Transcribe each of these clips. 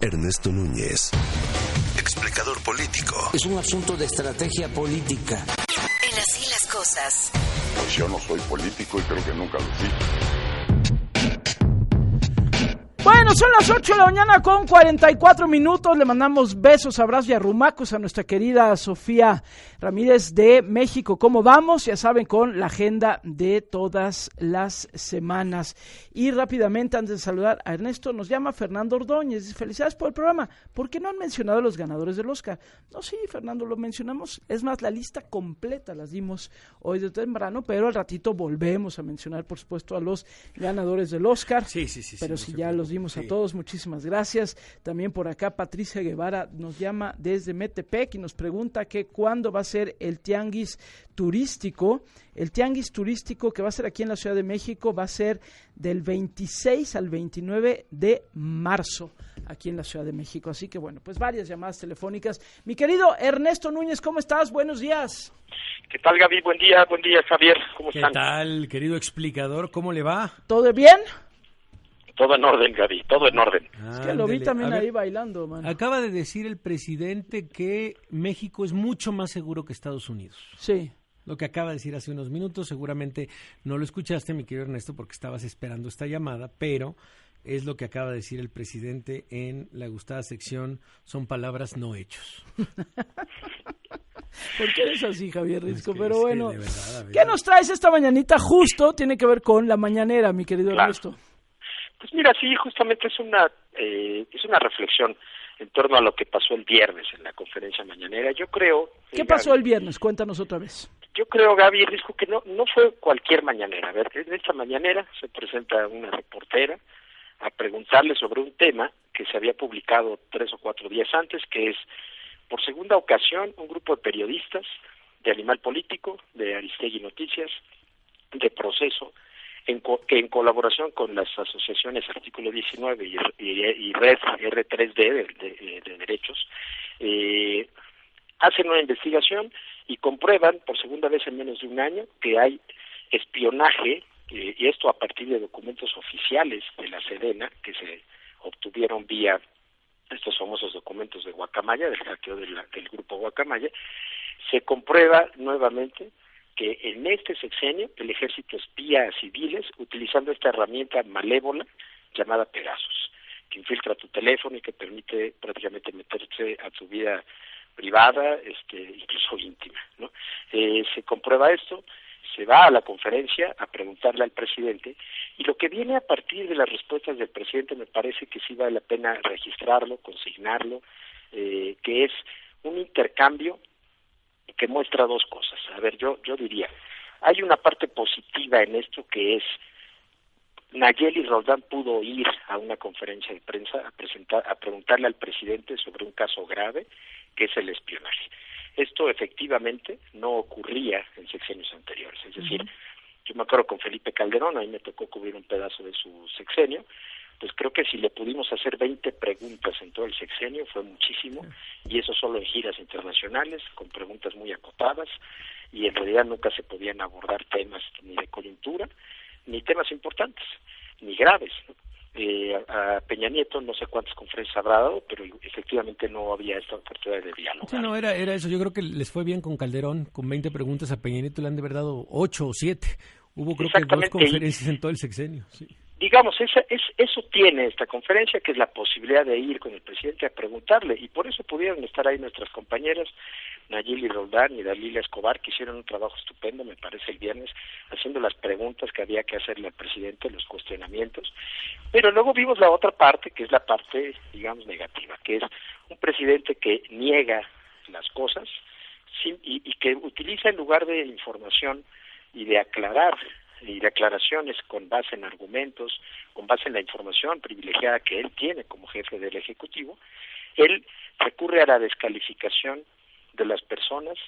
Ernesto Núñez, explicador político. Es un asunto de estrategia política. En así las cosas. Pues yo no soy político y creo que nunca lo fui. Bueno, son las 8 de la mañana con 44 minutos. Le mandamos besos, abrazos y arrumacos a nuestra querida Sofía Ramírez de México. ¿Cómo vamos? Ya saben, con la agenda de todas las semanas. Y rápidamente, antes de saludar a Ernesto, nos llama Fernando Ordóñez. Felicidades por el programa. ¿Por qué no han mencionado a los ganadores del Oscar? No, sí, Fernando, lo mencionamos. Es más, la lista completa las dimos hoy de temprano, pero al ratito volvemos a mencionar, por supuesto, a los ganadores del Oscar. Sí, sí, sí. Pero sí, si ya los dimos a todos, muchísimas gracias. También por acá Patricia Guevara nos llama desde Metepec y nos pregunta que cuándo va a ser el tianguis turístico. El tianguis turístico que va a ser aquí en la Ciudad de México va a ser del 26 al 29 de marzo aquí en la Ciudad de México. Así que bueno, pues varias llamadas telefónicas. Mi querido Ernesto Núñez, ¿cómo estás? Buenos días. ¿Qué tal, Gaby? Buen día, buen día, Javier. ¿Cómo ¿Qué están? tal, querido explicador? ¿Cómo le va? ¿Todo bien? Todo en orden, Gaby, todo en orden. Es que lo vi también ver, ahí bailando, man. Acaba de decir el presidente que México es mucho más seguro que Estados Unidos. Sí. Lo que acaba de decir hace unos minutos, seguramente no lo escuchaste, mi querido Ernesto, porque estabas esperando esta llamada, pero es lo que acaba de decir el presidente en la gustada sección Son palabras no hechos. ¿Por qué eres así, Javier Risco? que- Pero es que bueno, verdad. ¿qué nos traes esta mañanita? Justo tiene que ver con la mañanera, mi querido Claro. Ernesto. Pues mira, sí, justamente es una eh, es una reflexión en torno a lo que pasó el viernes en la conferencia mañanera. Yo creo. ¿Qué eh, pasó Gaby, el viernes? Cuéntanos otra vez. Yo creo, Gaby Risco, que no no fue cualquier mañanera. A ver, en esta mañanera se presenta una reportera a preguntarle sobre un tema que se había publicado tres o cuatro días antes, que es por segunda ocasión un grupo de periodistas de Animal Político, de Aristegui Noticias, de Proceso, en co- que en colaboración con las asociaciones Artículo 19 y, Red R3D de, de- de Derechos, eh, hacen una investigación y comprueban por segunda vez en menos de un año que hay espionaje, eh, y esto a partir de documentos oficiales de la Sedena que se obtuvieron vía estos famosos documentos de Guacamaya, del hackeo de la- del grupo Guacamaya, se comprueba nuevamente que en este sexenio el ejército espía a civiles utilizando esta herramienta malévola llamada Pegasus, que infiltra tu teléfono y que permite prácticamente meterse a tu vida privada, este, incluso íntima. ¿no? Eh, se comprueba esto, se va a la conferencia a preguntarle al presidente y lo que viene a partir de las respuestas del presidente me parece que sí vale la pena registrarlo, consignarlo, eh, que es un intercambio que muestra dos cosas. A ver, yo yo diría, hay una parte positiva en esto que es Nayeli Roldán pudo ir a una conferencia de prensa a presentar a preguntarle al presidente sobre un caso grave que es el espionaje. Esto efectivamente no ocurría en sexenios anteriores, es decir, yo me acuerdo con Felipe Calderón, a mí me tocó cubrir un pedazo de su sexenio, pues creo que si le pudimos hacer 20 preguntas en todo el sexenio fue muchísimo, y eso solo en giras internacionales, con preguntas muy acotadas, y en realidad nunca se podían abordar temas ni de coyuntura, ni temas importantes, ni graves. Eh, a Peña Nieto no sé cuántas conferencias habrá dado, pero efectivamente no había esta oportunidad de diálogo. Sí, no, era, era eso. Yo creo que les fue bien con Calderón, con 20 preguntas a Peña Nieto le han de haber dado 8 o 7. Hubo creo que dos conferencias en todo el sexenio. Sí. Digamos, esa, es, eso tiene esta conferencia, que es la posibilidad de ir con el presidente a preguntarle, y por eso pudieron estar ahí nuestras compañeras, Nayeli Roldán y Dalila Escobar, que hicieron un trabajo estupendo, me parece, el viernes, haciendo las preguntas que había que hacerle al presidente, los cuestionamientos, pero luego vimos la otra parte, que es la parte, digamos, negativa, que es un presidente que niega las cosas sin- y, y que utiliza en lugar de información y de aclarar y de aclaraciones con base en argumentos, con base en la información privilegiada que él tiene como jefe del Ejecutivo, él recurre a la descalificación de las personas,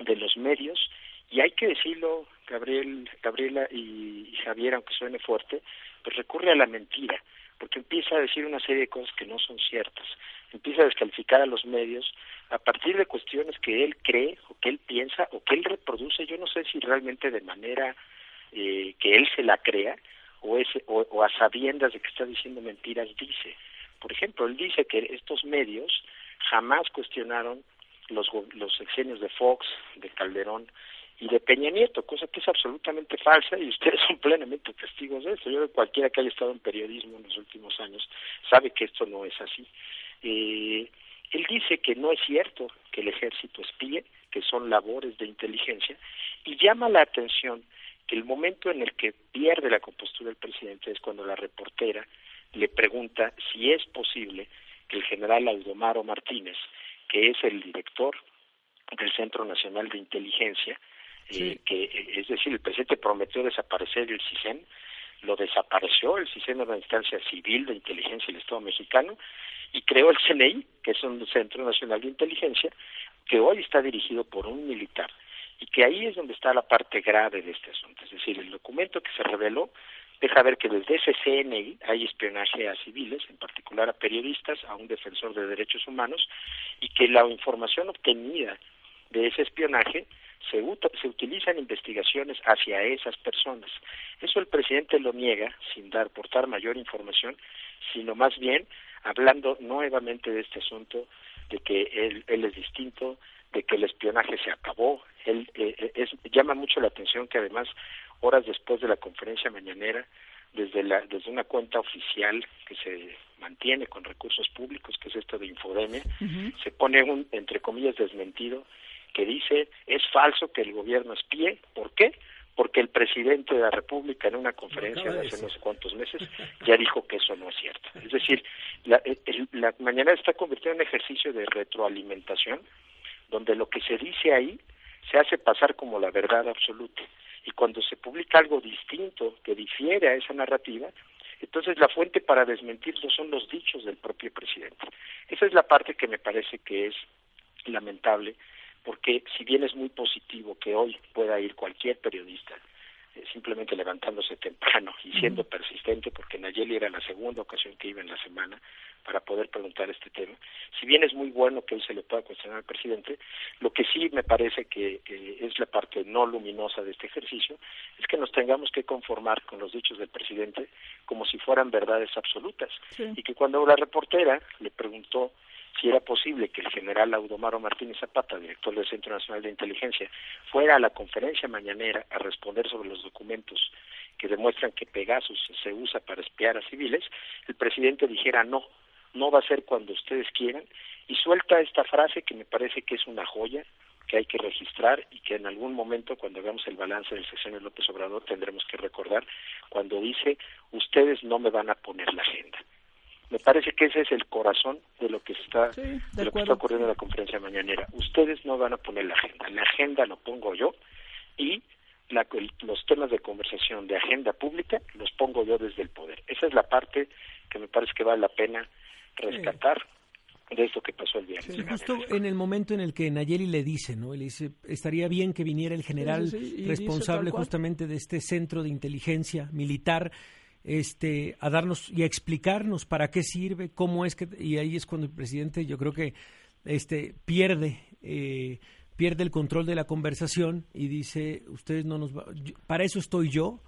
de los medios, y hay que decirlo, Gabriel, Gabriela y Javier, aunque suene fuerte, pues recurre a la mentira, porque empieza a decir una serie de cosas que no son ciertas, empieza a descalificar a los medios a partir de cuestiones que él cree o que él piensa o que él reproduce, yo no sé si realmente de manera eh, que él se la crea o, es, o, a sabiendas de que está diciendo mentiras dice, Por ejemplo, él dice que estos medios jamás cuestionaron los, los exenios de Fox, de Calderón y de Peña Nieto, cosa que es absolutamente falsa y ustedes son plenamente testigos de esto. Yo cualquiera que haya estado en periodismo en los últimos años sabe que esto no es así. Eh, él dice que no es cierto que el ejército espíe, que son labores de inteligencia, y llama la atención que el momento en el que pierde la compostura el presidente es cuando la reportera le pregunta si es posible que el general Aldomaro Martínez, que es el director del Centro Nacional de Inteligencia, eh, que es decir, el presidente prometió desaparecer el CISEN, lo desapareció, el CISEN era una instancia civil de inteligencia del Estado mexicano, y creó el CNI, que es un Centro Nacional de Inteligencia, que hoy está dirigido por un militar, que ahí es donde está la parte grave de este asunto. Es decir, el documento que se reveló deja ver que desde ese CNI hay espionaje a civiles, en particular a periodistas, a un defensor de derechos humanos, y que la información obtenida de ese espionaje se, se utiliza en investigaciones hacia esas personas. Eso el presidente lo niega sin dar, portar mayor información, sino más bien hablando nuevamente de este asunto, de que él, él es distinto, de que el espionaje se acabó. Él eh, es, llama mucho la atención que además horas después de la conferencia mañanera, desde la desde una cuenta oficial que se mantiene con recursos públicos, que es esto de Infodemia, se pone un entre comillas desmentido que dice es falso que el gobierno espíe. ¿Por qué? Porque el presidente de la República en una conferencia de hace no sé cuántos meses ya dijo que eso no es cierto. Es decir, la, la mañana está convirtiendo en un ejercicio de retroalimentación donde lo que se dice ahí se hace pasar como la verdad absoluta. Y cuando se publica algo distinto que difiere a esa narrativa, entonces la fuente para desmentirlo son los dichos del propio presidente. Esa es la parte que me parece que es lamentable porque si bien es muy positivo que hoy pueda ir cualquier periodista simplemente levantándose temprano y siendo persistente, porque Nayeli era la segunda ocasión que iba en la semana para poder preguntar este tema. Si bien es muy bueno que hoy se le pueda cuestionar al presidente, lo que sí me parece que es la parte no luminosa de este ejercicio es que nos tengamos que conformar con los dichos del presidente como si fueran verdades absolutas. Y que cuando la reportera le preguntó si era posible que el general Audomaro Martínez Zapata, director del Centro Nacional de Inteligencia, fuera a la conferencia mañanera a responder sobre los documentos que demuestran que Pegasus se usa para espiar a civiles, el presidente dijera no, no va a ser cuando ustedes quieran, y suelta esta frase que me parece que es una joya, que hay que registrar y que en algún momento cuando hagamos el balance del sexenio López Obrador tendremos que recordar cuando dice ustedes no me van a poner la agenda. Me parece que ese es el corazón de lo que está, de, lo que está ocurriendo en la conferencia mañanera. Ustedes no van a poner la agenda, la agenda lo pongo yo y los temas de conversación de agenda pública los pongo yo desde el poder. Esa es la parte que me parece que vale la pena rescatar. de esto que pasó el viernes. justo en el momento en el que Nayeli le dice, ¿no? Le dice, estaría bien que viniera el general responsable justamente de este centro de inteligencia militar este, a darnos y a explicarnos para qué sirve, cómo es que, y ahí es cuando el presidente yo creo que este, pierde, eh, pierde el control de la conversación y dice, ustedes no nos, para eso estoy yo,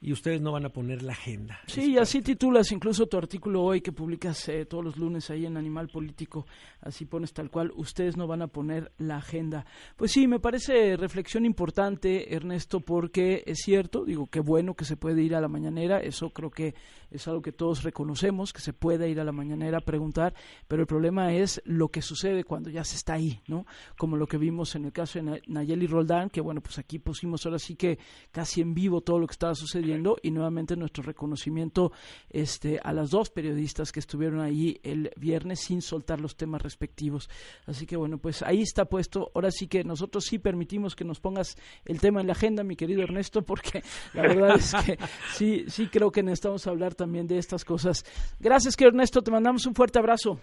y ustedes no van a poner la agenda. Sí, y así titulas incluso tu artículo hoy que publicas eh, todos los lunes ahí en Animal Político, así pones tal cual, ustedes no van a poner la agenda. Pues sí, me parece reflexión importante, Ernesto, porque es cierto, digo, qué bueno que se puede ir a la mañanera, eso creo que es algo que todos reconocemos, que se puede ir a la mañanera a preguntar, pero el problema es lo que sucede cuando ya se está ahí, ¿no? Como lo que vimos en el caso de Nayeli Roldán, que bueno, pues aquí pusimos ahora sí que casi en vivo todo lo que estaba sucediendo y nuevamente nuestro reconocimiento este, a las dos periodistas que estuvieron ahí el viernes sin soltar los temas respectivos. Así que bueno, pues ahí está puesto. Ahora sí que nosotros sí permitimos que nos pongas el tema en la agenda, mi querido Ernesto, porque la verdad es que sí, sí creo que necesitamos hablar también de estas cosas. Gracias, que Ernesto, te mandamos un fuerte abrazo.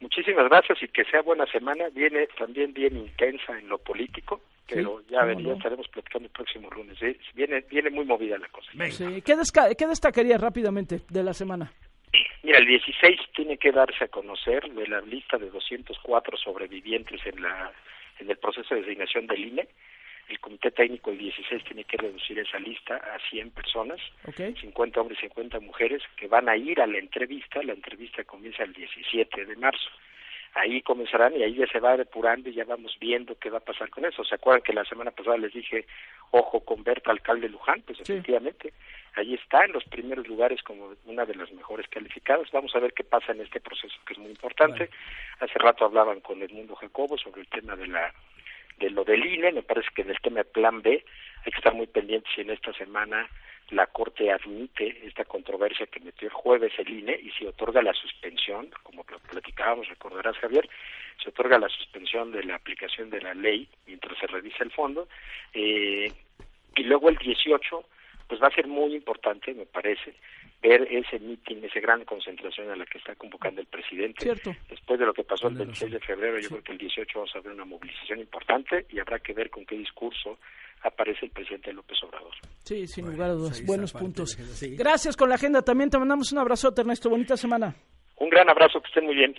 Muchísimas gracias y que sea buena semana. Viene también bien intensa en lo político pero ya, estaremos platicando el próximo lunes. Viene, viene muy movida la cosa. ¿Qué, destacaría rápidamente de la semana? Mira, el 16 tiene que darse a conocer de la lista de 204 sobrevivientes en, la, en el proceso de designación del INE. El comité técnico el 16 tiene que reducir esa lista a 100 personas, 50 hombres y 50 mujeres, que van a ir a la entrevista. La entrevista comienza el 17 de marzo ahí comenzarán y ahí ya se va depurando y ya vamos viendo qué va a pasar con eso. ¿Se acuerdan que la semana pasada les dije, ojo con Berta, alcalde Luján? Pues efectivamente, ahí está en los primeros lugares como una de las mejores calificadas. Vamos a ver qué pasa en este proceso que es muy importante. Hace rato hablaban con Edmundo Jacobo sobre el tema de la de lo del INE, me parece que en el tema de plan B hay que estar muy pendientes si en esta semana la Corte admite esta controversia que metió el jueves el INE y se otorga la suspensión, como platicábamos, recordarás Javier, se otorga la suspensión de la aplicación de la ley mientras se revisa el fondo. Eh, y luego el 18, pues va a ser muy importante, me parece, ver ese mitin, esa gran concentración a la que está convocando el presidente. Cierto. Después de lo que pasó el 26 de febrero, yo creo que el 18 vamos a ver una movilización importante y habrá que ver con qué discurso aparece el presidente López Obrador. Sí, sin lugar a dudas. Buenos puntos. Gracias con la agenda. También te mandamos un abrazote, Ernesto. Bonita semana. Un gran abrazo, que estén muy bien.